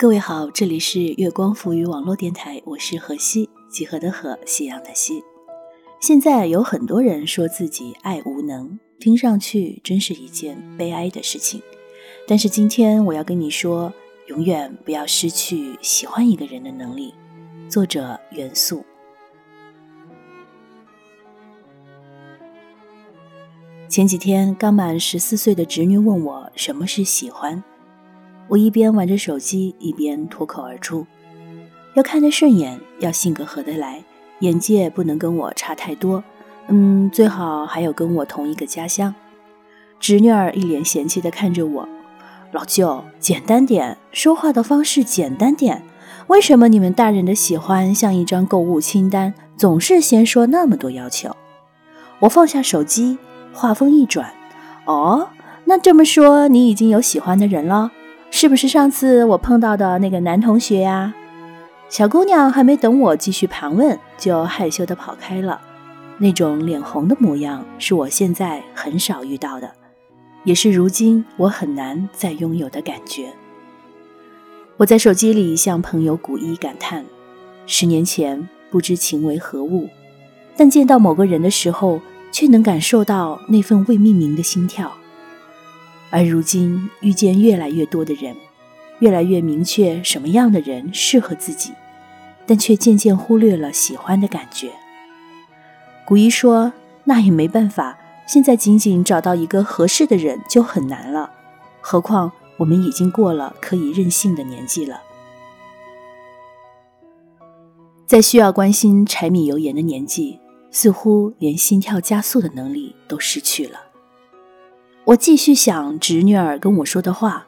各位好，这里是月光浮语网络电台，我是何西，几何的何，夕阳的西。现在有很多人说自己爱无能，听上去真是一件悲哀的事情。但是今天我要跟你说，永远不要失去喜欢一个人的能力。作者元素。前几天刚满十四岁的侄女问我什么是喜欢。我一边玩着手机，一边脱口而出：“要看得顺眼，要性格合得来，眼界不能跟我差太多，嗯，最好还有跟我同一个家乡。”侄女儿一脸嫌弃地看着我：“老舅，简单点，说话的方式简单点。为什么你们大人的喜欢像一张购物清单，总是先说那么多要求？”我放下手机，话锋一转：“哦，那这么说，你已经有喜欢的人了？”是不是上次我碰到的那个男同学呀？小姑娘还没等我继续盘问，就害羞地跑开了。那种脸红的模样，是我现在很少遇到的，也是如今我很难再拥有的感觉。我在手机里向朋友古一感叹：十年前不知情为何物，但见到某个人的时候，却能感受到那份未命名的心跳。而如今遇见越来越多的人，越来越明确什么样的人适合自己，但却渐渐忽略了喜欢的感觉。古一说：“那也没办法，现在仅仅找到一个合适的人就很难了，何况我们已经过了可以任性的年纪了，在需要关心柴米油盐的年纪，似乎连心跳加速的能力都失去了。”我继续想侄女儿跟我说的话，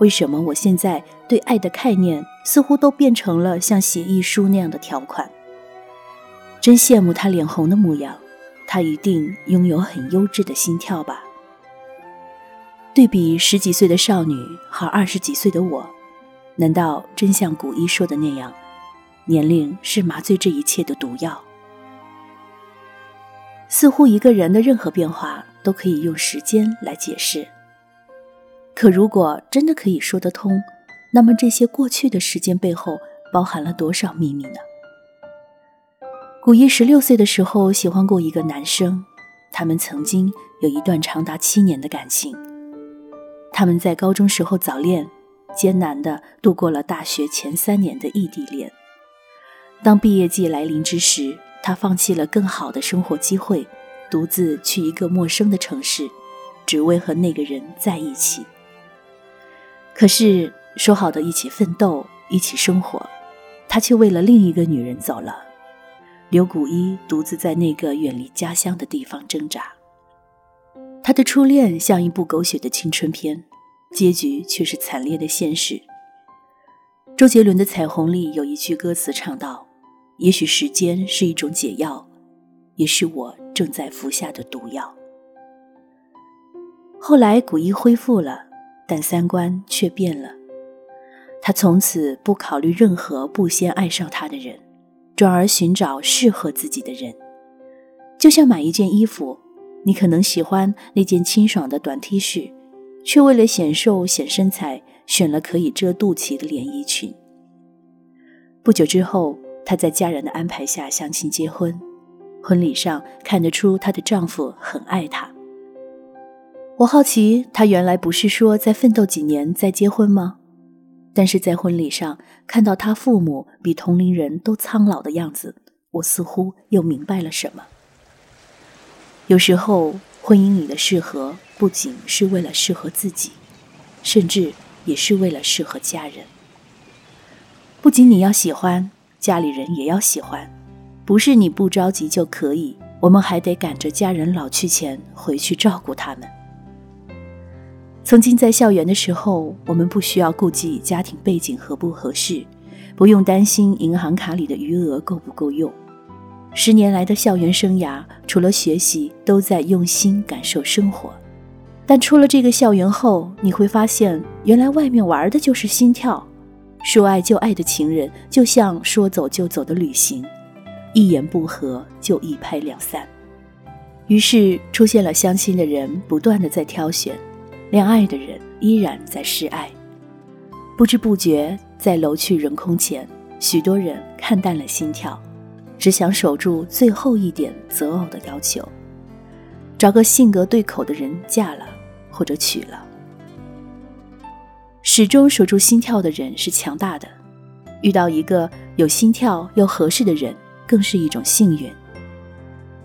为什么我现在对爱的概念似乎都变成了像协议书那样的条款？真羡慕她脸红的模样，她一定拥有很优质的心跳吧？对比十几岁的少女和二十几岁的我，难道真像古一说的那样，年龄是麻醉这一切的毒药？似乎一个人的任何变化。都可以用时间来解释。可如果真的可以说得通，那么这些过去的时间背后包含了多少秘密呢？古一十六岁的时候喜欢过一个男生，他们曾经有一段长达七年的感情。他们在高中时候早恋，艰难的度过了大学前三年的异地恋。当毕业季来临之时，他放弃了更好的生活机会。独自去一个陌生的城市，只为和那个人在一起。可是说好的一起奋斗、一起生活，他却为了另一个女人走了。刘古一独自在那个远离家乡的地方挣扎。他的初恋像一部狗血的青春片，结局却是惨烈的现实。周杰伦的《彩虹》里有一句歌词唱道：“也许时间是一种解药。”也是我正在服下的毒药。后来古一恢复了，但三观却变了。他从此不考虑任何不先爱上他的人，转而寻找适合自己的人。就像买一件衣服，你可能喜欢那件清爽的短 T 恤，却为了显瘦显身材，选了可以遮肚脐的连衣裙。不久之后，他在家人的安排下相亲结婚。婚礼上看得出她的丈夫很爱她。我好奇，她原来不是说再奋斗几年再结婚吗？但是在婚礼上看到她父母比同龄人都苍老的样子，我似乎又明白了什么。有时候，婚姻里的适合不仅是为了适合自己，甚至也是为了适合家人。不仅你要喜欢，家里人也要喜欢。不是你不着急就可以，我们还得赶着家人老去前回去照顾他们。曾经在校园的时候，我们不需要顾忌家庭背景合不合适，不用担心银行卡里的余额够不够用。十年来的校园生涯，除了学习，都在用心感受生活。但出了这个校园后，你会发现，原来外面玩的就是心跳。说爱就爱的情人，就像说走就走的旅行。一言不合就一拍两散，于是出现了相亲的人不断的在挑选，恋爱的人依然在示爱。不知不觉，在楼去人空前，许多人看淡了心跳，只想守住最后一点择偶的要求，找个性格对口的人嫁了或者娶了。始终守住心跳的人是强大的，遇到一个有心跳又合适的人，更是一种幸运。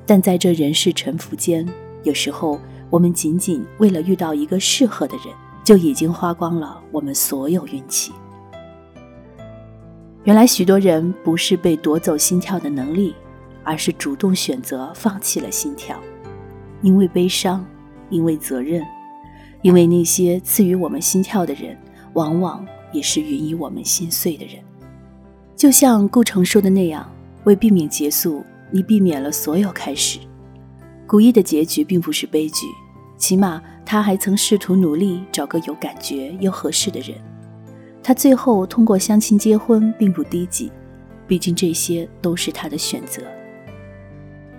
但在这人世沉浮间，有时候我们仅仅为了遇到一个适合的人，就已经花光了我们所有运气。原来许多人不是被夺走心跳的能力，而是主动选择放弃了心跳，因为悲伤，因为责任，因为那些赐予我们心跳的人，往往也是允以我们心碎的人。就像顾城说的那样，为避免结束。你避免了所有开始，古一的结局并不是悲剧，起码他还曾试图努力找个有感觉又合适的人。他最后通过相亲结婚并不低级，毕竟这些都是他的选择。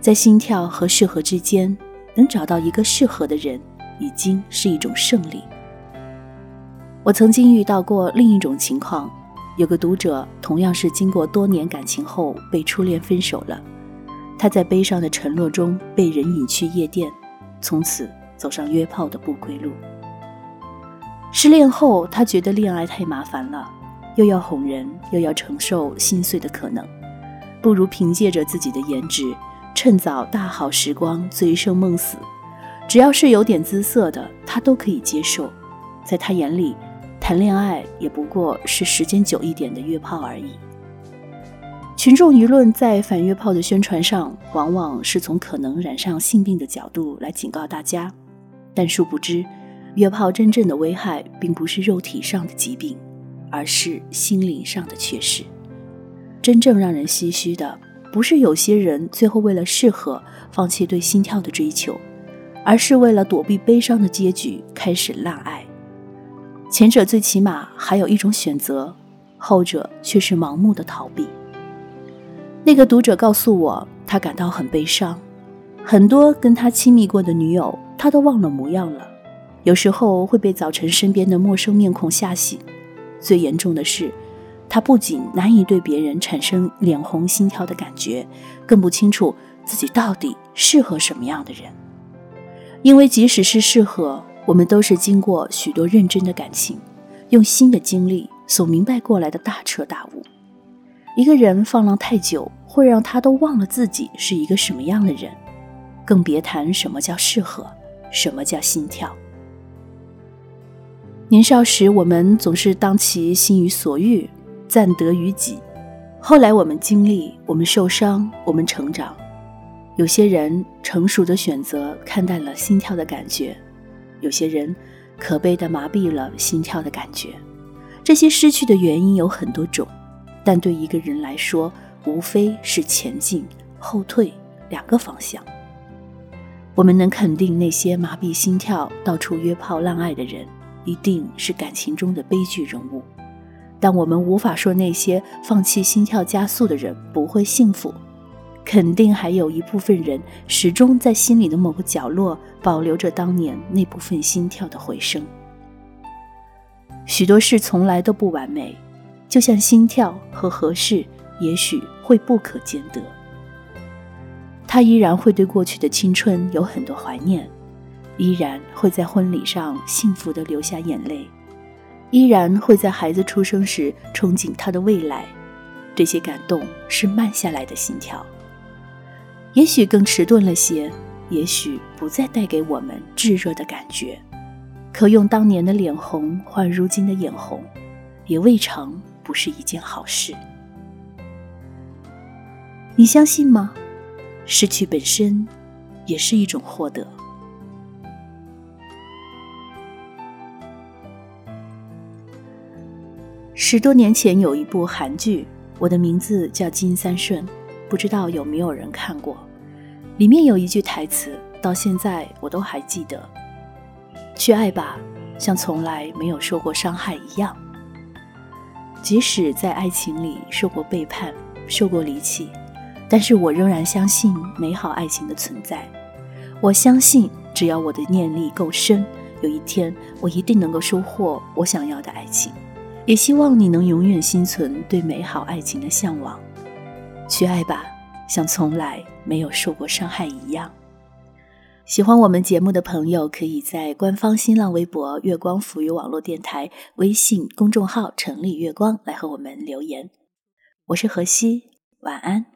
在心跳和适合之间，能找到一个适合的人，已经是一种胜利。我曾经遇到过另一种情况，有个读者同样是经过多年感情后被初恋分手了。他在悲伤的沉落中被人引去夜店，从此走上约炮的不归路。失恋后，他觉得恋爱太麻烦了，又要哄人，又要承受心碎的可能，不如凭借着自己的颜值，趁早大好时光，醉生梦死。只要是有点姿色的，他都可以接受。在他眼里，谈恋爱也不过是时间久一点的约炮而已。群众舆论在反约炮的宣传上，往往是从可能染上性病的角度来警告大家，但殊不知，约炮真正的危害并不是肉体上的疾病，而是心灵上的缺失。真正让人唏嘘的，不是有些人最后为了适合放弃对心跳的追求，而是为了躲避悲伤的结局开始滥爱。前者最起码还有一种选择，后者却是盲目的逃避。那个读者告诉我，他感到很悲伤，很多跟他亲密过的女友，他都忘了模样了。有时候会被早晨身边的陌生面孔吓醒。最严重的是，他不仅难以对别人产生脸红心跳的感觉，更不清楚自己到底适合什么样的人。因为即使是适合，我们都是经过许多认真的感情，用新的经历所明白过来的大彻大悟。一个人放浪太久，会让他都忘了自己是一个什么样的人，更别谈什么叫适合，什么叫心跳。年少时，我们总是当其心于所欲，暂得于己。后来，我们经历，我们受伤，我们成长。有些人成熟的选择看淡了心跳的感觉，有些人可悲的麻痹了心跳的感觉。这些失去的原因有很多种。但对一个人来说，无非是前进、后退两个方向。我们能肯定，那些麻痹心跳、到处约炮滥爱的人，一定是感情中的悲剧人物。但我们无法说那些放弃心跳加速的人不会幸福。肯定还有一部分人，始终在心里的某个角落保留着当年那部分心跳的回声。许多事从来都不完美。就像心跳和合适，也许会不可兼得。他依然会对过去的青春有很多怀念，依然会在婚礼上幸福的流下眼泪，依然会在孩子出生时憧憬他的未来。这些感动是慢下来的心跳，也许更迟钝了些，也许不再带给我们炙热的感觉。可用当年的脸红换如今的眼红，也未尝。不是一件好事，你相信吗？失去本身也是一种获得。十多年前有一部韩剧，我的名字叫金三顺，不知道有没有人看过？里面有一句台词，到现在我都还记得：“去爱吧，像从来没有受过伤害一样。”即使在爱情里受过背叛，受过离弃，但是我仍然相信美好爱情的存在。我相信，只要我的念力够深，有一天我一定能够收获我想要的爱情。也希望你能永远心存对美好爱情的向往，去爱吧，像从来没有受过伤害一样。喜欢我们节目的朋友，可以在官方新浪微博“月光浮语网络电台”微信公众号“城里月光”来和我们留言。我是何西，晚安。